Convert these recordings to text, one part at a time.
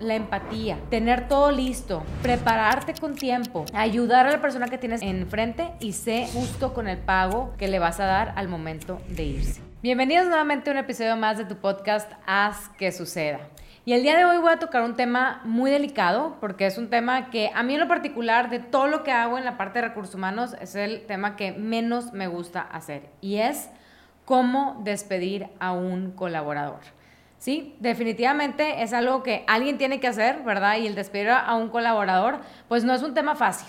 La empatía, tener todo listo, prepararte con tiempo, ayudar a la persona que tienes enfrente y sé justo con el pago que le vas a dar al momento de irse. Bienvenidos nuevamente a un episodio más de tu podcast Haz que suceda. Y el día de hoy voy a tocar un tema muy delicado porque es un tema que a mí en lo particular de todo lo que hago en la parte de recursos humanos es el tema que menos me gusta hacer y es cómo despedir a un colaborador. Sí, definitivamente es algo que alguien tiene que hacer, ¿verdad? Y el despedir a un colaborador, pues no es un tema fácil.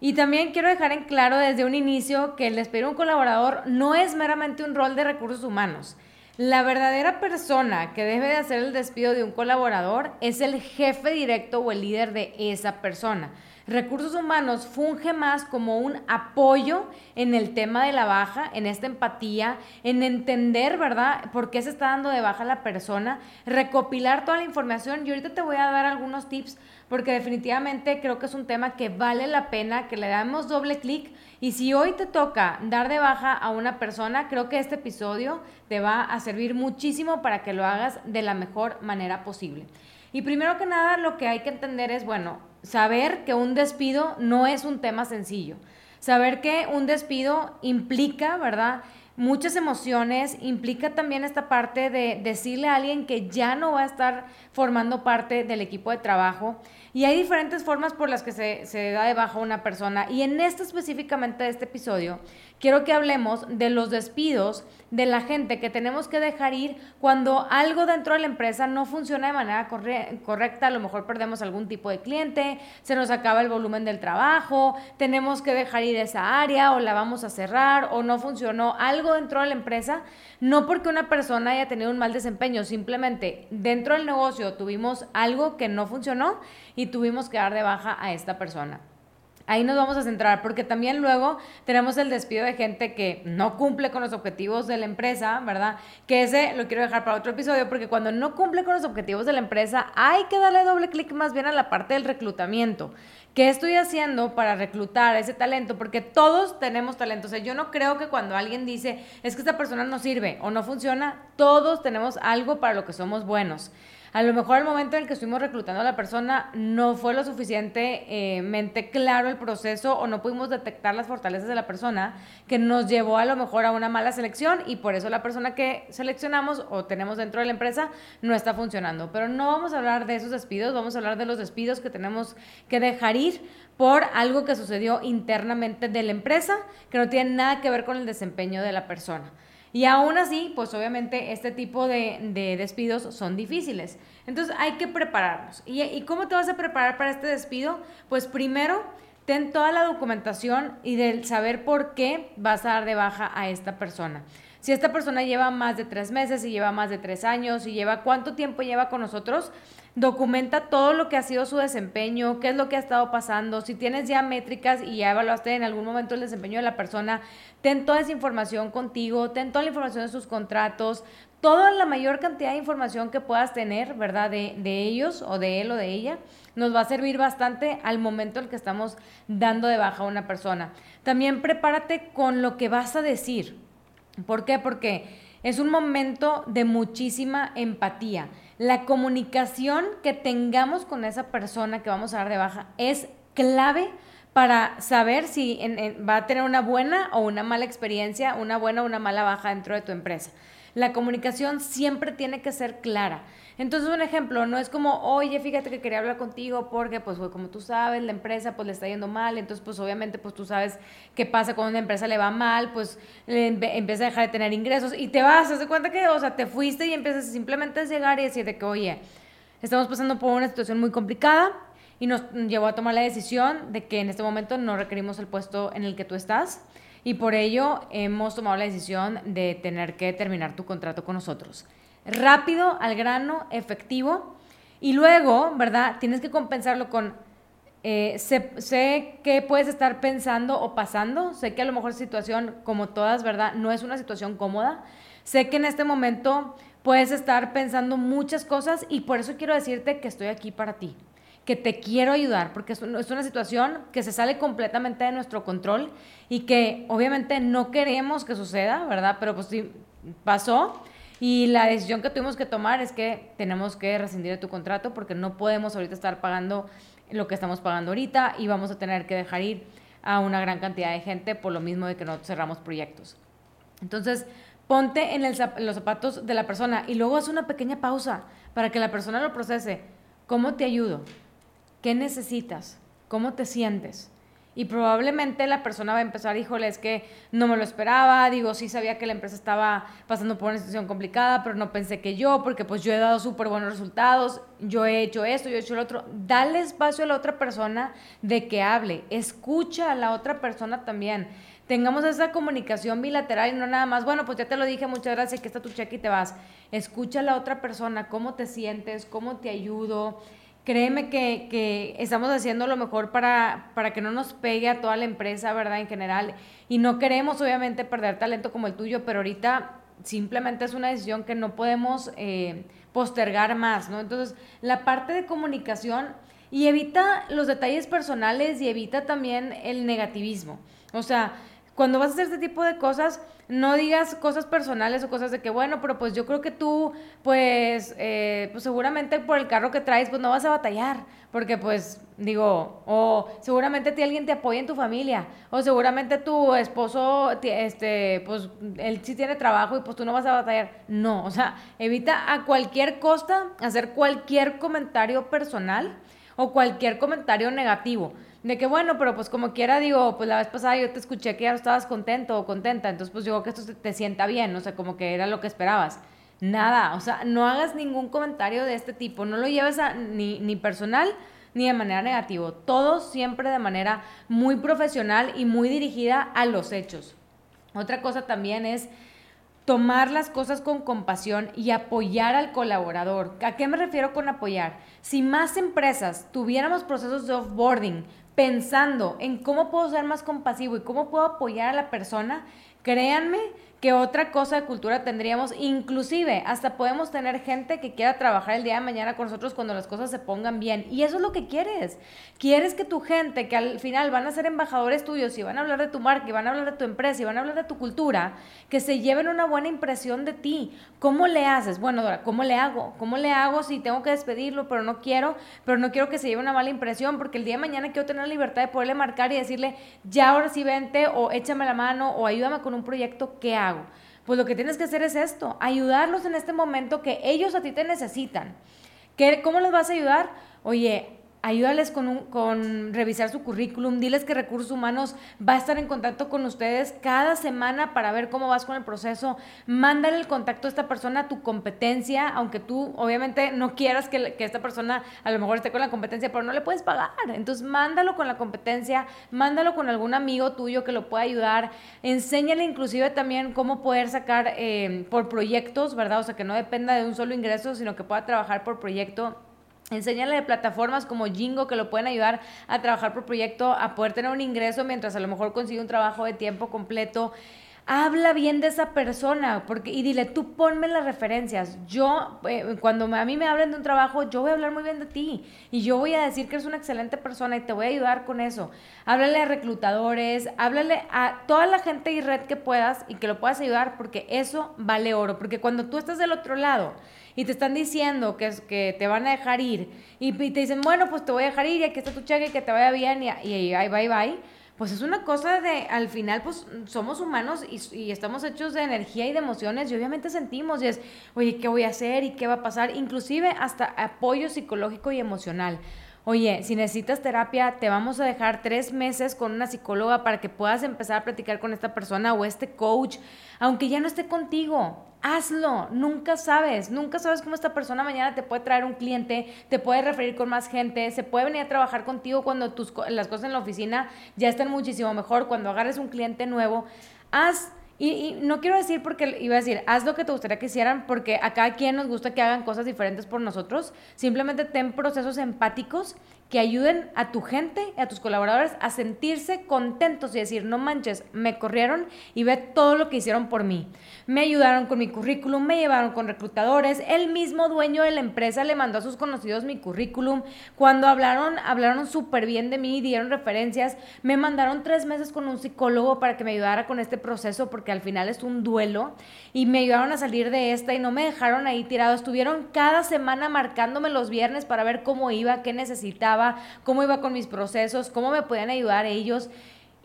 Y también quiero dejar en claro desde un inicio que el despedir a un colaborador no es meramente un rol de recursos humanos. La verdadera persona que debe de hacer el despido de un colaborador es el jefe directo o el líder de esa persona. Recursos humanos funge más como un apoyo en el tema de la baja, en esta empatía, en entender, ¿verdad?, por qué se está dando de baja la persona, recopilar toda la información. Y ahorita te voy a dar algunos tips porque definitivamente creo que es un tema que vale la pena que le damos doble clic. Y si hoy te toca dar de baja a una persona, creo que este episodio te va a servir muchísimo para que lo hagas de la mejor manera posible. Y primero que nada, lo que hay que entender es, bueno, saber que un despido no es un tema sencillo. Saber que un despido implica, ¿verdad? Muchas emociones, implica también esta parte de decirle a alguien que ya no va a estar formando parte del equipo de trabajo. Y hay diferentes formas por las que se, se da de baja una persona. Y en este específicamente de este episodio, quiero que hablemos de los despidos de la gente que tenemos que dejar ir cuando algo dentro de la empresa no funciona de manera correcta, a lo mejor perdemos algún tipo de cliente, se nos acaba el volumen del trabajo, tenemos que dejar ir esa área o la vamos a cerrar o no funcionó algo dentro de la empresa, no porque una persona haya tenido un mal desempeño, simplemente dentro del negocio tuvimos algo que no funcionó y tuvimos que dar de baja a esta persona. Ahí nos vamos a centrar, porque también luego tenemos el despido de gente que no cumple con los objetivos de la empresa, ¿verdad? Que ese lo quiero dejar para otro episodio, porque cuando no cumple con los objetivos de la empresa, hay que darle doble clic más bien a la parte del reclutamiento. ¿Qué estoy haciendo para reclutar ese talento? Porque todos tenemos talento. O sea, yo no creo que cuando alguien dice, es que esta persona no sirve o no funciona, todos tenemos algo para lo que somos buenos. A lo mejor al momento en el que estuvimos reclutando a la persona no fue lo suficientemente claro el proceso o no pudimos detectar las fortalezas de la persona que nos llevó a lo mejor a una mala selección y por eso la persona que seleccionamos o tenemos dentro de la empresa no está funcionando. Pero no vamos a hablar de esos despidos, vamos a hablar de los despidos que tenemos que dejar ir por algo que sucedió internamente de la empresa que no tiene nada que ver con el desempeño de la persona. Y aún así, pues obviamente este tipo de, despidos son difíciles. Entonces hay que prepararnos. ¿Y, ¿Y cómo te vas a preparar para este despido? Pues primero, ten toda la documentación y del saber por qué vas a dar de baja a esta persona. Si esta persona lleva más de tres meses, si lleva más de tres años, si lleva cuánto tiempo lleva con nosotros, documenta todo lo que ha sido su desempeño, qué es lo que ha estado pasando, si tienes ya métricas y ya evaluaste en algún momento el desempeño de la persona, ten toda esa información contigo, ten toda la información de sus contratos, toda la mayor cantidad de información que puedas tener, ¿verdad? De, de ellos o de él o de ella, nos va a servir bastante al momento en que estamos dando de baja a una persona. También prepárate con lo que vas a decir. ¿Por qué? Porque es un momento de muchísima empatía. La comunicación que tengamos con esa persona que vamos a dar de baja es clave para saber si va a tener una buena o una mala experiencia, una buena o una mala baja dentro de tu empresa. La comunicación siempre tiene que ser clara. Entonces, un ejemplo, no es como, oye, fíjate que quería hablar contigo porque, pues, como tú sabes, la empresa, pues, le está yendo mal. Entonces, pues, obviamente, pues, tú sabes qué pasa cuando una empresa le va mal, pues, empieza a dejar de tener ingresos y te vas, ¿te cuenta que, o sea, te fuiste y empiezas simplemente a llegar y decirte que, oye, estamos pasando por una situación muy complicada y nos llevó a tomar la decisión de que en este momento no requerimos el puesto en el que tú estás y por ello hemos tomado la decisión de tener que terminar tu contrato con nosotros rápido, al grano, efectivo. Y luego, ¿verdad? Tienes que compensarlo con, eh, sé, sé que puedes estar pensando o pasando, sé que a lo mejor situación, como todas, ¿verdad? No es una situación cómoda. Sé que en este momento puedes estar pensando muchas cosas y por eso quiero decirte que estoy aquí para ti, que te quiero ayudar, porque es una situación que se sale completamente de nuestro control y que obviamente no queremos que suceda, ¿verdad? Pero pues sí, pasó Y la decisión que tuvimos que tomar es que tenemos que rescindir de tu contrato porque no podemos ahorita estar pagando lo que estamos pagando ahorita y vamos a tener que dejar ir a una gran cantidad de gente por lo mismo de que no cerramos proyectos. Entonces, ponte en, en los zapatos de la persona y luego haz una pequeña pausa para que la persona lo procese. ¿Cómo te ayudo? ¿Qué necesitas? ¿Cómo te sientes? Y probablemente la persona va a empezar, híjole, es que no me lo esperaba, digo, sí sabía que la empresa estaba pasando por una situación complicada, pero no pensé que yo, porque pues yo he dado súper buenos resultados, yo he hecho esto, yo he hecho lo otro. Dale espacio a la otra persona de que hable, escucha a la otra persona también. Tengamos esa comunicación bilateral y no nada más, bueno, pues ya te lo dije, muchas gracias, aquí está tu cheque y te vas. Escucha a la otra persona, cómo te sientes, cómo te ayudo créeme que, estamos haciendo lo mejor para, para que no nos pegue a toda la empresa, ¿verdad? En general. Y no queremos, obviamente, perder talento como el tuyo, pero ahorita simplemente es una decisión que no podemos eh, postergar más, ¿no? Entonces, la parte de comunicación y evita los detalles personales y evita también el negativismo. O sea, cuando vas a hacer este tipo de cosas, no digas cosas personales o cosas de que, bueno, pero pues yo creo que tú, pues, eh, pues seguramente por el carro que traes, pues no vas a batallar, porque pues, digo, o seguramente ti alguien te apoya en tu familia, o seguramente tu esposo, este, pues, él sí tiene trabajo y pues tú no vas a batallar. No, o sea, evita a cualquier costa hacer cualquier comentario personal o cualquier comentario negativo de que bueno, pero pues como quiera, digo, pues la vez pasada yo te escuché que ya no estabas contento o contenta, entonces pues digo que esto te sienta bien, o sea, como que era lo que esperabas. Nada, o sea, no hagas ningún comentario de este tipo, no lo lleves ni, ni personal ni de manera negativa, todo siempre de manera muy profesional y muy dirigida a los hechos. Otra cosa también es tomar las cosas con compasión y apoyar al colaborador. ¿A qué me refiero con apoyar? Si más empresas tuviéramos procesos de offboarding pensando en cómo puedo ser más compasivo y cómo puedo apoyar a la persona, créanme que otra cosa de cultura tendríamos, inclusive hasta podemos tener gente que quiera trabajar el día de mañana con nosotros cuando las cosas se pongan bien. Y eso es lo que quieres. Quieres que tu gente, que al final van a ser embajadores tuyos y van a hablar de tu marca y van a hablar de tu empresa y van a hablar de tu cultura, que se lleven una buena impresión de ti. ¿Cómo le haces? Bueno, Dora, ¿cómo le hago? ¿Cómo le hago si tengo que despedirlo, pero no quiero, pero no quiero que se lleve una mala impresión porque el día de mañana quiero tener la libertad de poderle marcar y decirle, ya ahora sí vente o échame la mano o ayúdame con un proyecto, ¿qué hago? Pues lo que tienes que hacer es esto, ayudarlos en este momento que ellos a ti te necesitan. ¿Qué, ¿Cómo les vas a ayudar? Oye, ayúdales con, un, con revisar su currículum, diles que Recursos Humanos va a estar en contacto con ustedes cada semana para ver cómo vas con el proceso, mándale el contacto a esta persona, a tu competencia, aunque tú obviamente no quieras que, que, esta persona a lo mejor esté con la competencia, pero no le puedes pagar, entonces mándalo con la competencia, mándalo con algún amigo tuyo que lo pueda ayudar, enséñale inclusive también cómo poder sacar eh, por proyectos, ¿verdad? O sea, que no dependa de un solo ingreso, sino que pueda trabajar por proyecto Enséñale de plataformas como Jingo que lo pueden ayudar a trabajar por proyecto, a poder tener un ingreso mientras a lo mejor consigue un trabajo de tiempo completo. Habla bien de esa persona porque, y dile, tú ponme las referencias. Yo, eh, cuando a mí me hablan de un trabajo, yo voy a hablar muy bien de ti y yo voy a decir que eres una excelente persona y te voy a ayudar con eso. Háblale a reclutadores, háblale a toda la gente y red que puedas y que lo puedas ayudar porque eso vale oro. Porque cuando tú estás del otro lado, y te están diciendo que, que te van a dejar ir y, te dicen, bueno, pues te voy a dejar ir y aquí está tu cheque y que te vaya bien y, y, ahí bye bye, pues es una cosa de, al final, pues somos humanos y, y, estamos hechos de energía y de emociones y obviamente sentimos y es, oye, ¿qué voy a hacer y qué va a pasar? Inclusive hasta apoyo psicológico y emocional. Oye, si necesitas terapia, te vamos a dejar tres meses con una psicóloga para que puedas empezar a platicar con esta persona o este coach, aunque ya no esté contigo. Hazlo, nunca sabes, nunca sabes cómo esta persona mañana te puede traer un cliente, te puede referir con más gente, se puede venir a trabajar contigo cuando tus, las cosas en la oficina ya están muchísimo mejor, cuando agarres un cliente nuevo, haz y, no quiero decir porque iba a decir, haz lo que te gustaría que hicieran, porque a cada quien nos gusta que hagan cosas diferentes por nosotros. Simplemente ten procesos empáticos que ayuden a tu gente, a tus colaboradores a sentirse contentos y decir, no manches, me corrieron y ve todo lo que hicieron por mí. Me ayudaron con mi currículum, me llevaron con reclutadores, el mismo dueño de la empresa le mandó a sus conocidos mi currículum. Cuando hablaron, hablaron súper bien de mí, dieron referencias, me mandaron tres meses con un psicólogo para que me ayudara con este proceso porque al final es un duelo y me ayudaron a salir de esta y no me dejaron ahí tirado. Estuvieron cada semana marcándome los viernes para ver cómo iba, qué necesitaba, cómo iba con mis procesos, cómo me podían ayudar ellos.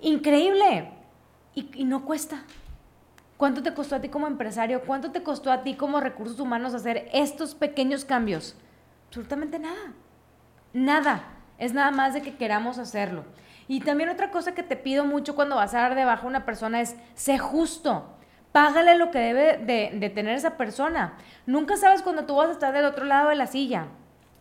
Increíble. Y, no cuesta. ¿Cuánto te costó a ti como empresario? ¿Cuánto te costó a ti como recursos humanos hacer estos pequeños cambios? Absolutamente nada. Nada. Es nada más de que queramos hacerlo. Y también otra cosa que te pido mucho cuando vas a dar de baja a una persona es, sé justo. Págale lo que debe de, de tener esa persona. Nunca sabes cuando tú vas a estar del otro lado de la silla.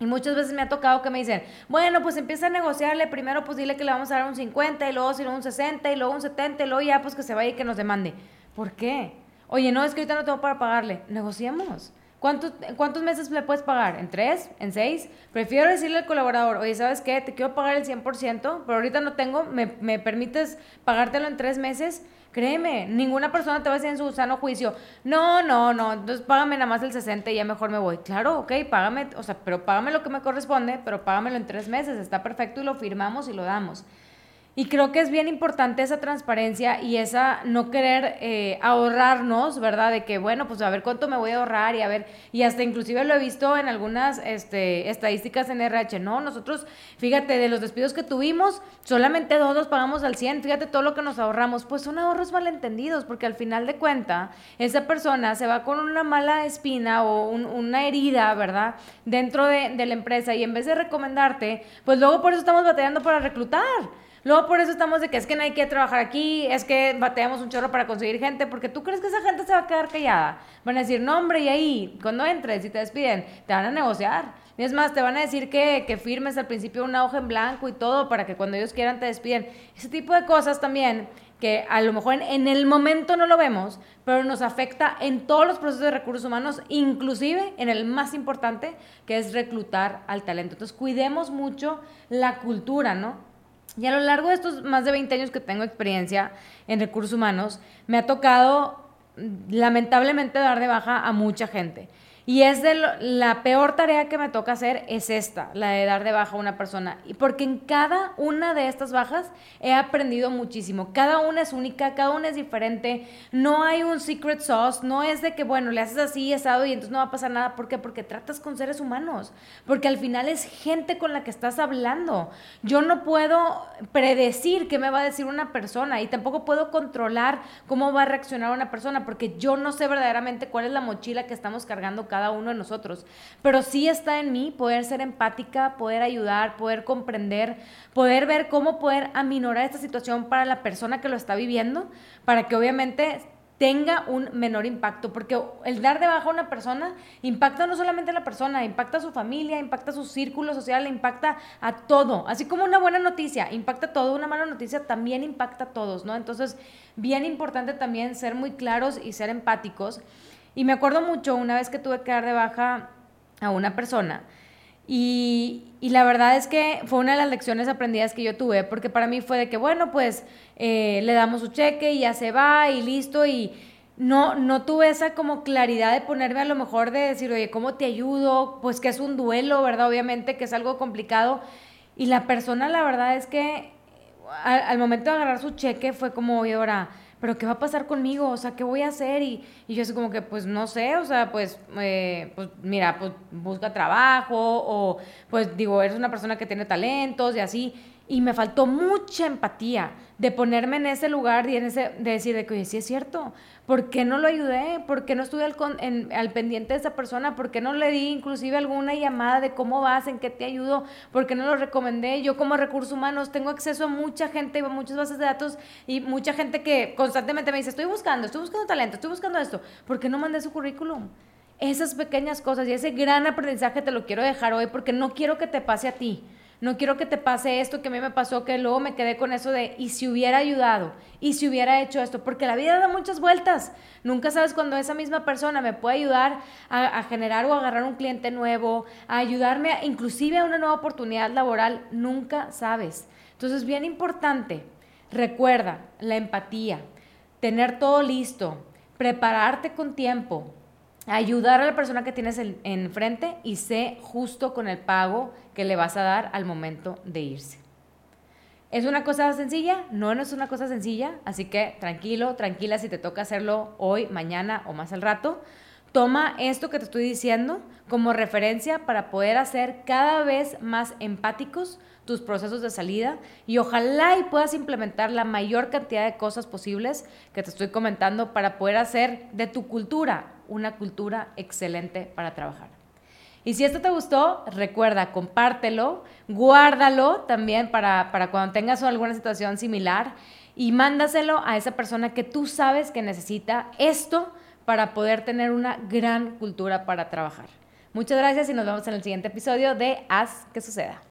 Y muchas veces me ha tocado que me dicen, bueno, pues empieza a negociarle, primero pues dile que le vamos a dar un 50 y luego si un 60 y luego un 70 y luego ya pues que se vaya y que nos demande. ¿Por qué? Oye, no, es que ahorita no tengo para pagarle. Negociemos. ¿Cuántos, ¿Cuántos meses le puedes pagar? ¿En tres? ¿En seis? Prefiero decirle al colaborador, oye, ¿sabes qué? Te quiero pagar el 100%, pero ahorita no tengo, ¿me, me permites pagártelo en tres meses? Créeme, ninguna persona te va a decir en su sano juicio, no, no, no, entonces págame nada más el 60 y ya mejor me voy. Claro, ok, págame, o sea, pero págame lo que me corresponde, pero págamelo en tres meses, está perfecto y lo firmamos y lo damos. Y creo que es bien importante esa transparencia y esa no querer eh, ahorrarnos, ¿verdad? De que, bueno, pues a ver cuánto me voy a ahorrar y a ver, y hasta inclusive lo he visto en algunas este, estadísticas en RH, ¿no? Nosotros, fíjate, de los despidos que tuvimos, solamente dos los pagamos al 100, fíjate todo lo que nos ahorramos, pues son ahorros malentendidos, porque al final de cuenta, esa persona se va con una mala espina o una herida, ¿verdad? Dentro de, de la empresa y en vez de recomendarte, pues luego por eso estamos batallando para reclutar. Luego por eso estamos de que es que hay que trabajar aquí, es que bateamos un chorro para conseguir gente, porque tú crees que esa gente se va a quedar callada. Van a decir, no hombre, y ahí, cuando entres y te despiden, te van a negociar. Y es más, te van a decir que, que firmes al principio una hoja en blanco y todo para que cuando ellos quieran te despiden. Ese tipo de cosas también que a lo mejor en, el momento no lo vemos, pero nos afecta en todos los procesos de recursos humanos, inclusive en el más importante, que es reclutar al talento. Entonces, cuidemos mucho la cultura, ¿no? Y a lo largo de estos más de 20 años que tengo experiencia en recursos humanos, me ha tocado lamentablemente dar de baja a mucha gente. Y es de la peor tarea que me toca hacer es esta, la de dar de baja a una persona. Y porque en cada una de estas bajas he aprendido muchísimo. Cada una es única, cada una es diferente. No hay un secret sauce, no es de que, bueno, le haces así, asado y entonces no va a pasar nada. ¿Por qué? Porque tratas con seres humanos. Porque al final es gente con la que estás hablando. Yo no puedo predecir qué me va a decir una persona y tampoco puedo controlar cómo va a reaccionar una persona porque yo no sé verdaderamente cuál es la mochila que estamos cargando cada uno de nosotros. Pero sí está en mí poder ser empática, poder ayudar, poder comprender, poder ver cómo poder aminorar esta situación para la persona que lo está viviendo, para que obviamente tenga un menor impacto, porque el dar de baja a una persona impacta no solamente a la persona, impacta a su familia, impacta a su círculo social, impacta a todo, así como una buena noticia impacta a todo, una mala noticia también impacta a todos, ¿no? Entonces, bien importante también ser muy claros y ser empáticos y me acuerdo mucho una vez que tuve que dar de baja a una persona. Y, la verdad es que fue una de las lecciones aprendidas que yo tuve, porque para mí fue de que, bueno, pues eh, le damos su cheque y ya se va y listo. Y no, no tuve esa como claridad de ponerme a lo mejor de decir, oye, ¿cómo te ayudo? Pues que es un duelo, ¿verdad? Obviamente que es algo complicado. Y la persona, la verdad es que al, momento de agarrar su cheque fue como, oye, ahora pero ¿qué va a pasar conmigo? O sea, ¿qué voy a hacer? Y, y yo así como que, pues no sé, o sea, pues, eh, pues mira, pues busca trabajo o pues digo, eres una persona que tiene talentos y así y me faltó mucha empatía de ponerme en ese lugar y en de decir de que, oye, sí es cierto, ¿por qué no lo ayudé? ¿Por qué no estuve al, al pendiente de esa persona? ¿Por qué no le di inclusive alguna llamada de cómo vas, en qué te ayudo? ¿Por qué no lo recomendé? Yo como recursos humanos tengo acceso a mucha gente, a muchas bases de datos y mucha gente que constantemente me dice, estoy buscando, estoy buscando talento, estoy buscando esto, ¿por qué no mandé su currículum? Esas pequeñas cosas y ese gran aprendizaje te lo quiero dejar hoy porque no quiero que te pase a ti no quiero que te pase esto que a mí me pasó, que luego me quedé con eso de, y si hubiera ayudado, y si hubiera hecho esto, porque la vida da muchas vueltas. Nunca sabes cuando esa misma persona me puede ayudar a, generar o agarrar un cliente nuevo, a ayudarme inclusive a una nueva oportunidad laboral, nunca sabes. Entonces, bien importante, recuerda la empatía, tener todo listo, prepararte con tiempo, ayudar a la persona que tienes enfrente y sé justo con el pago que le vas a dar al momento de irse. ¿Es una cosa sencilla? No, no es una cosa sencilla, así que tranquilo, tranquila si te toca hacerlo hoy, mañana o más al rato. Toma esto que te estoy diciendo como referencia para poder hacer cada vez más empáticos tus procesos de salida y ojalá y puedas implementar la mayor cantidad de cosas posibles que te estoy comentando para poder hacer de tu cultura una cultura excelente para trabajar. Y si esto te gustó, recuerda, compártelo, guárdalo también para, para cuando tengas alguna situación similar y mándaselo a esa persona que tú sabes que necesita esto para poder tener una gran cultura para trabajar. Muchas gracias y nos vemos en el siguiente episodio de Haz que suceda.